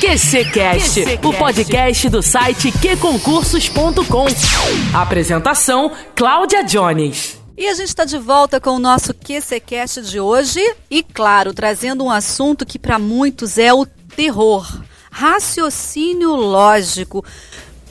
QCcast, o podcast do site qconcursos.com. Apresentação: Cláudia Jones. E a gente está de volta com o nosso QCcast de hoje e, claro, trazendo um assunto que para muitos é o terror. Raciocínio lógico.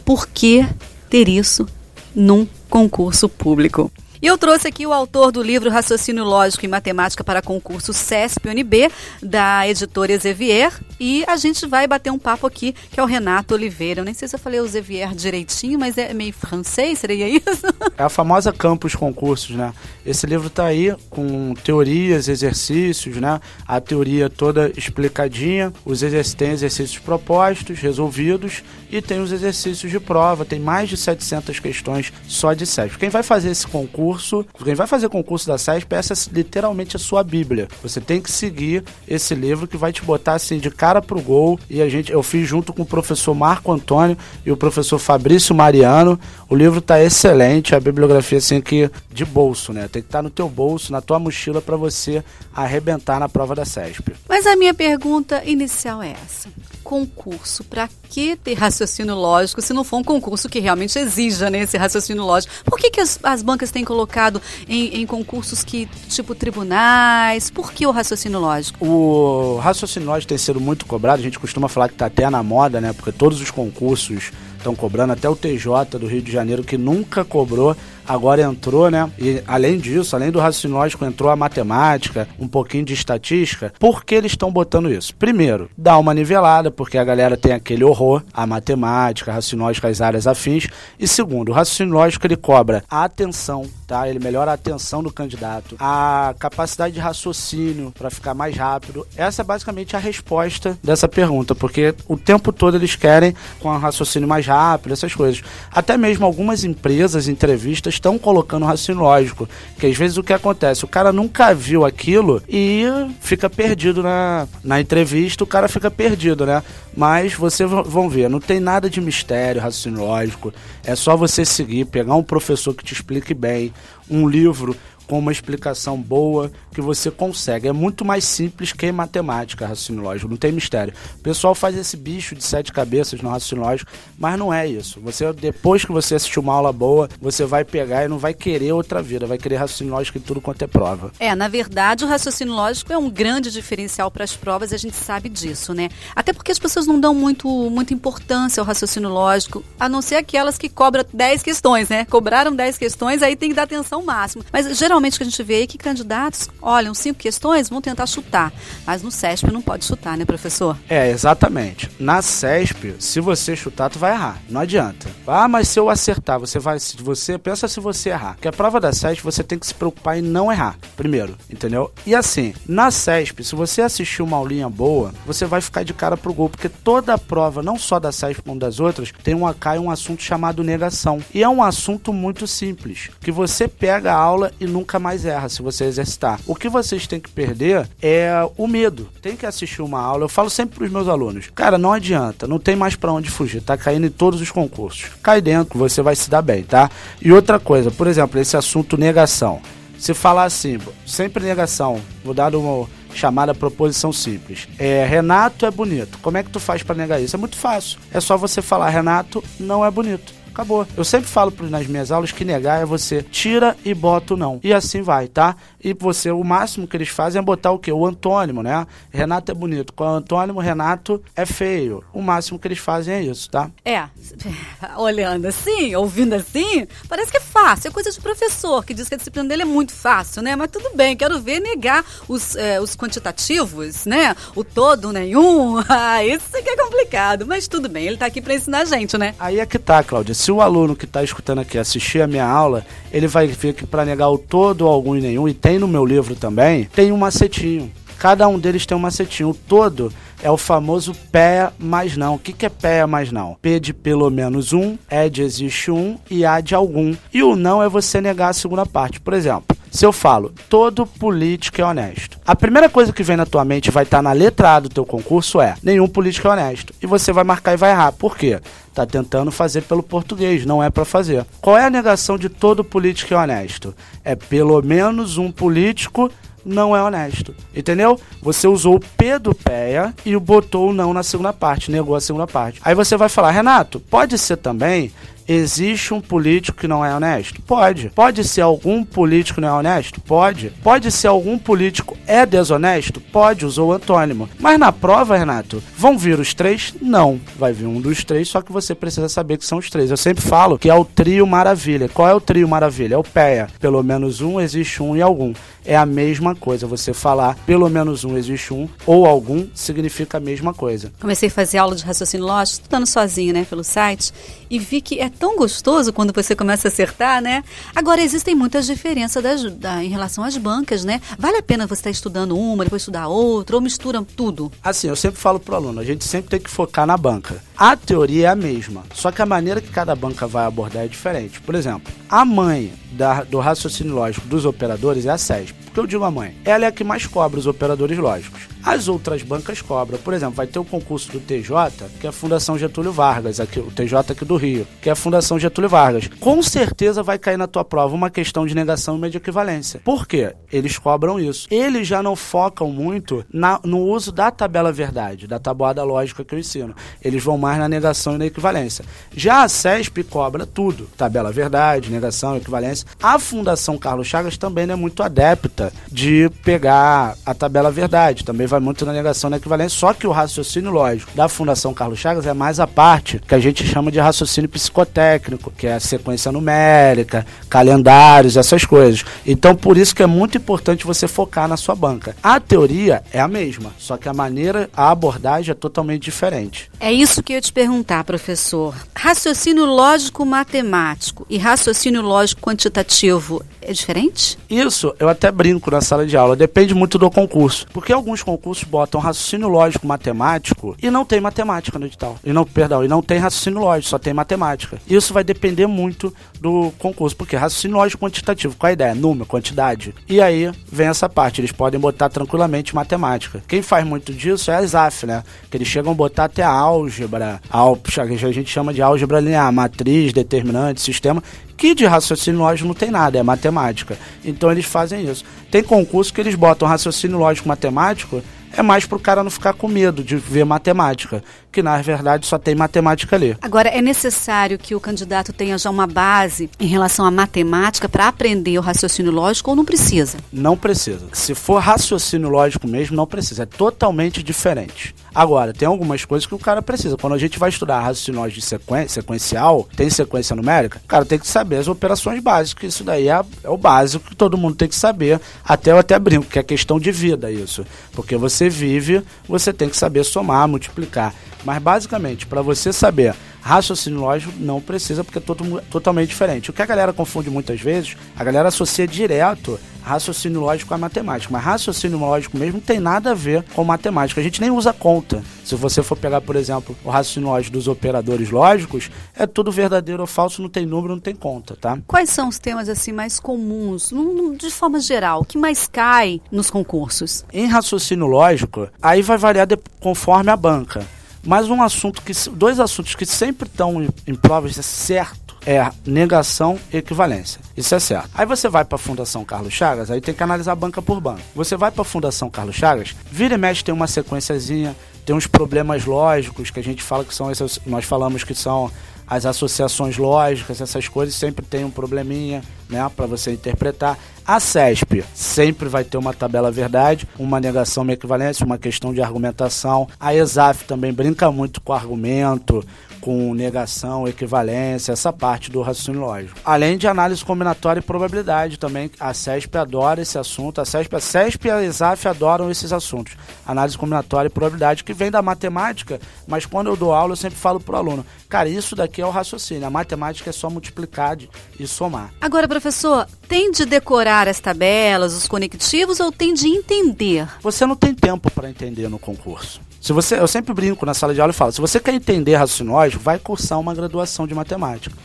Por que ter isso num concurso público? E eu trouxe aqui o autor do livro Raciocínio Lógico em Matemática para Concurso CESP-UNB, da editora Exevier, e a gente vai bater um papo aqui, que é o Renato Oliveira. Eu nem sei se eu falei o Exevier direitinho, mas é meio francês, seria isso? É a famosa Campus Concursos, né? Esse livro está aí com teorias, exercícios, né? A teoria toda explicadinha, os exercícios, tem exercícios propostos, resolvidos, e tem os exercícios de prova, tem mais de 700 questões só de CESP. Quem vai fazer esse concurso, quem vai fazer concurso da CESP, essa é literalmente a sua bíblia. Você tem que seguir esse livro que vai te botar assim de cara pro gol. E a gente, eu fiz junto com o professor Marco Antônio e o professor Fabrício Mariano. O livro tá excelente, a bibliografia assim que de bolso, né? Tem que estar tá no teu bolso, na tua mochila para você arrebentar na prova da CESP. Mas a minha pergunta inicial é essa: concurso, para que ter raciocínio lógico se não for um concurso que realmente exija né, esse raciocínio lógico? Por que, que as, as bancas têm colocado em, em, concursos que, tipo tribunais? Por que o raciocínio lógico? O raciocínio lógico tem sido muito cobrado, a gente costuma falar que está até na moda, né? Porque todos os concursos estão cobrando, até o TJ do Rio de Janeiro, que nunca cobrou agora entrou, né? E além disso, além do raciocínio lógico, entrou a matemática, um pouquinho de estatística. Por que eles estão botando isso? Primeiro, dá uma nivelada, porque a galera tem aquele horror à matemática, raciocínio lógico, as áreas afins. E segundo, o raciocínio lógico ele cobra a atenção, tá? Ele melhora a atenção do candidato, a capacidade de raciocínio para ficar mais rápido. Essa é basicamente a resposta dessa pergunta, porque o tempo todo eles querem com um raciocínio mais rápido, essas coisas. Até mesmo algumas empresas, entrevistas estão colocando raciocínio lógico. Que às vezes o que acontece? O cara nunca viu aquilo e fica perdido na, na entrevista, o cara fica perdido, né? Mas vocês vão ver, não tem nada de mistério, raciocínio lógico. É só você seguir, pegar um professor que te explique bem, um livro com uma explicação boa que você consegue. É muito mais simples que matemática, raciocínio lógico, não tem mistério. O pessoal faz esse bicho de sete cabeças no raciocínio lógico, mas não é isso. Você depois que você assistir uma aula boa, você vai pegar e não vai querer outra vida, vai querer raciocínio lógico em tudo quanto é prova. É, na verdade, o raciocínio lógico é um grande diferencial para as provas e a gente sabe disso, né? Até porque as pessoas não dão muito, muita importância ao raciocínio lógico, a não ser aquelas que cobram 10 questões, né? Cobraram 10 questões, aí tem que dar atenção máxima. Mas geralmente geralmente que a gente vê aí que candidatos olham cinco questões, vão tentar chutar. Mas no CESP não pode chutar, né, professor? É, exatamente. Na CESP, se você chutar, tu vai errar. Não adianta. Ah, mas se eu acertar, você vai. Se você pensa se você errar. Porque a prova da CESP você tem que se preocupar em não errar. Primeiro, entendeu? E assim, na CESP, se você assistir uma aulinha boa, você vai ficar de cara pro gol. Porque toda a prova, não só da CESP como das outras, tem um, cai um assunto chamado negação. E é um assunto muito simples. Que você pega a aula e nunca nunca mais erra se você exercitar. O que vocês têm que perder é o medo. Tem que assistir uma aula. Eu falo sempre para os meus alunos: cara, não adianta, não tem mais para onde fugir. Tá caindo em todos os concursos. Cai dentro, você vai se dar bem, tá? E outra coisa, por exemplo, esse assunto negação. Se falar assim, sempre negação, vou dar uma chamada proposição simples. É, Renato é bonito. Como é que tu faz para negar isso? É muito fácil. É só você falar Renato não é bonito. Acabou. Eu sempre falo nas minhas aulas que negar é você tira e bota o não. E assim vai, tá? E você, o máximo que eles fazem é botar o quê? O antônimo, né? Renato é bonito. Com o antônimo, Renato é feio. O máximo que eles fazem é isso, tá? É. Olhando assim, ouvindo assim, parece que é fácil. É coisa de professor que diz que a disciplina dele é muito fácil, né? Mas tudo bem, quero ver negar os, é, os quantitativos, né? O todo, nenhum. Ah, isso que é complicado. Mas tudo bem, ele tá aqui para ensinar a gente, né? Aí é que tá, Cláudia se o aluno que está escutando aqui assistir a minha aula, ele vai ver que para negar o todo, algum e nenhum, e tem no meu livro também, tem um macetinho. Cada um deles tem um macetinho. O todo é o famoso pé mais não. O que, que é pé mais não? P de pelo menos um, é de existe um e A de algum. E o não é você negar a segunda parte. Por exemplo, se eu falo, todo político é honesto. A primeira coisa que vem na tua mente vai estar tá na letra A do teu concurso é nenhum político é honesto. E você vai marcar e vai errar. Por quê? Tá tentando fazer pelo português, não é para fazer. Qual é a negação de todo político é honesto? É pelo menos um político não é honesto. Entendeu? Você usou o P do PEA e botou o não na segunda parte, negou a segunda parte. Aí você vai falar, Renato, pode ser também Existe um político que não é honesto? Pode. Pode ser algum político não é honesto? Pode. Pode ser algum político é desonesto? Pode, usou o antônimo. Mas na prova, Renato, vão vir os três? Não. Vai vir um dos três, só que você precisa saber que são os três. Eu sempre falo que é o trio maravilha. Qual é o trio maravilha? É o PEA. Pelo menos um, existe um e algum. É a mesma coisa. Você falar pelo menos um, existe um ou algum, significa a mesma coisa. Comecei a fazer aula de raciocínio lógico, estudando sozinho, né, pelo site, e vi que é tão gostoso quando você começa a acertar, né? Agora, existem muitas diferenças das, da, em relação às bancas, né? Vale a pena você estar estudando uma, depois estudar outra, ou mistura tudo? Assim, eu sempre falo pro aluno, a gente sempre tem que focar na banca. A teoria é a mesma, só que a maneira que cada banca vai abordar é diferente. Por exemplo, a mãe da, do raciocínio lógico dos operadores é a SESP. Que eu digo a mãe? Ela é a que mais cobra os operadores lógicos. As outras bancas cobram. Por exemplo, vai ter o concurso do TJ, que é a Fundação Getúlio Vargas, aqui, o TJ aqui do Rio, que é a Fundação Getúlio Vargas. Com certeza vai cair na tua prova uma questão de negação e de equivalência. Por quê? Eles cobram isso. Eles já não focam muito na, no uso da tabela verdade, da tabuada lógica que eu ensino. Eles vão mais na negação e na equivalência. Já a CESP cobra tudo: tabela verdade, negação, equivalência. A Fundação Carlos Chagas também não é muito adepta de pegar a tabela verdade. Também vai muito na negação da equivalência, só que o raciocínio lógico da Fundação Carlos Chagas é mais a parte que a gente chama de raciocínio psicotécnico, que é a sequência numérica, calendários, essas coisas. Então, por isso que é muito importante você focar na sua banca. A teoria é a mesma, só que a maneira, a abordagem é totalmente diferente. É isso que eu ia te perguntar, professor. Raciocínio lógico matemático e raciocínio lógico quantitativo é diferente? Isso, eu até brinco na sala de aula, depende muito do concurso. Porque alguns concursos botam raciocínio lógico matemático e não tem matemática no edital. E não, perdão, e não tem raciocínio lógico, só tem matemática. Isso vai depender muito do concurso, porque raciocínio lógico quantitativo, qual a ideia? Número, quantidade. E aí vem essa parte, eles podem botar tranquilamente matemática. Quem faz muito disso é a SAF, né? Que eles chegam a botar até a álgebra, a, a gente chama de álgebra linear, matriz, determinante, sistema, que de raciocínio lógico não tem nada, é matemática. Então eles fazem isso. Tem concurso que eles botam raciocínio lógico matemático, é mais para o cara não ficar com medo de ver matemática, que na verdade só tem matemática ali. Agora, é necessário que o candidato tenha já uma base em relação à matemática para aprender o raciocínio lógico ou não precisa? Não precisa. Se for raciocínio lógico mesmo, não precisa. É totalmente diferente. Agora, tem algumas coisas que o cara precisa. Quando a gente vai estudar raciocínio de sequência, sequencial, tem sequência numérica, o cara tem que saber as operações básicas. Isso daí é, é o básico que todo mundo tem que saber. Até eu até brinco, que é questão de vida isso. Porque você vive, você tem que saber somar, multiplicar. Mas basicamente, para você saber raciocínio lógico, não precisa, porque é todo, totalmente diferente. O que a galera confunde muitas vezes, a galera associa direto raciocínio lógico a matemática. Mas raciocínio lógico mesmo não tem nada a ver com matemática. A gente nem usa conta. Se você for pegar, por exemplo, o raciocínio lógico dos operadores lógicos, é tudo verdadeiro ou falso, não tem número, não tem conta, tá? Quais são os temas assim mais comuns, de forma geral, que mais cai nos concursos? Em raciocínio lógico, aí vai variar conforme a banca. Mas um assunto que. Dois assuntos que sempre estão em, em provas é certo é negação e equivalência. Isso é certo. Aí você vai para a Fundação Carlos Chagas, aí tem que analisar banca por banca. Você vai para a Fundação Carlos Chagas, vira e mexe tem uma sequenciazinha, tem uns problemas lógicos que a gente fala que são esses, nós falamos que são as associações lógicas, essas coisas sempre tem um probleminha, né, para você interpretar. A CESP sempre vai ter uma tabela verdade, uma negação, uma equivalência, uma questão de argumentação. A ESAF também brinca muito com argumento, com negação, equivalência, essa parte do raciocínio lógico. Além de análise combinatória e probabilidade também, a CESP adora esse assunto, a CESP, a CESP e a ESAF adoram esses assuntos. Análise combinatória e probabilidade, que vem da matemática, mas quando eu dou aula eu sempre falo para o aluno, cara, isso daqui é o raciocínio, a matemática é só multiplicar e somar. Agora, professor, tem de decorar as tabelas, os conectivos ou tem de entender? Você não tem tempo para entender no concurso. Se você, eu sempre brinco na sala de aula e falo, se você quer entender raciocínio vai cursar uma graduação de matemática.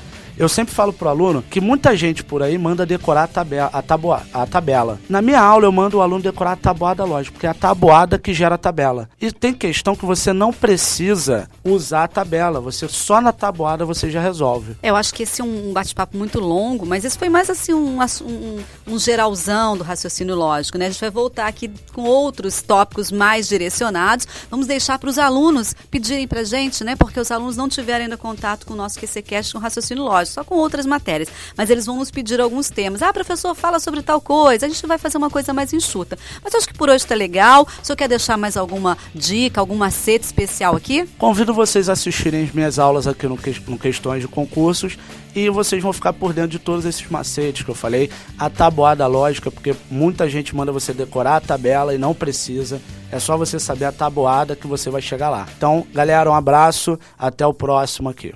Eu sempre falo pro aluno que muita gente por aí manda decorar a, tabela, a, taboa, a tabela. Na minha aula eu mando o aluno decorar a tabuada lógica, porque é a tabuada que gera a tabela. E tem questão que você não precisa usar a tabela, você só na tabuada você já resolve. Eu acho que esse é um bate-papo muito longo, mas esse foi mais assim um, um, um geralzão do raciocínio lógico, né? A gente vai voltar aqui com outros tópicos mais direcionados. Vamos deixar para os alunos pedirem para gente, né? Porque os alunos não tiveram ainda contato com o nosso QCCast com raciocínio lógico, só com outras matérias. Mas eles vão nos pedir alguns temas. Ah, professor, fala sobre tal coisa. A gente vai fazer uma coisa mais enxuta. Mas acho que por hoje está legal. O senhor quer deixar mais alguma dica, algum macete especial aqui? Convido vocês a assistirem as minhas aulas aqui no, que, no Questões de Concursos e vocês vão ficar por dentro de todos esses macetes que eu falei. A tabuada lógica, porque muita gente manda você decorar a tabela e não precisa. É só você saber a tabuada que você vai chegar lá. Então, galera, um abraço, até o próximo aqui.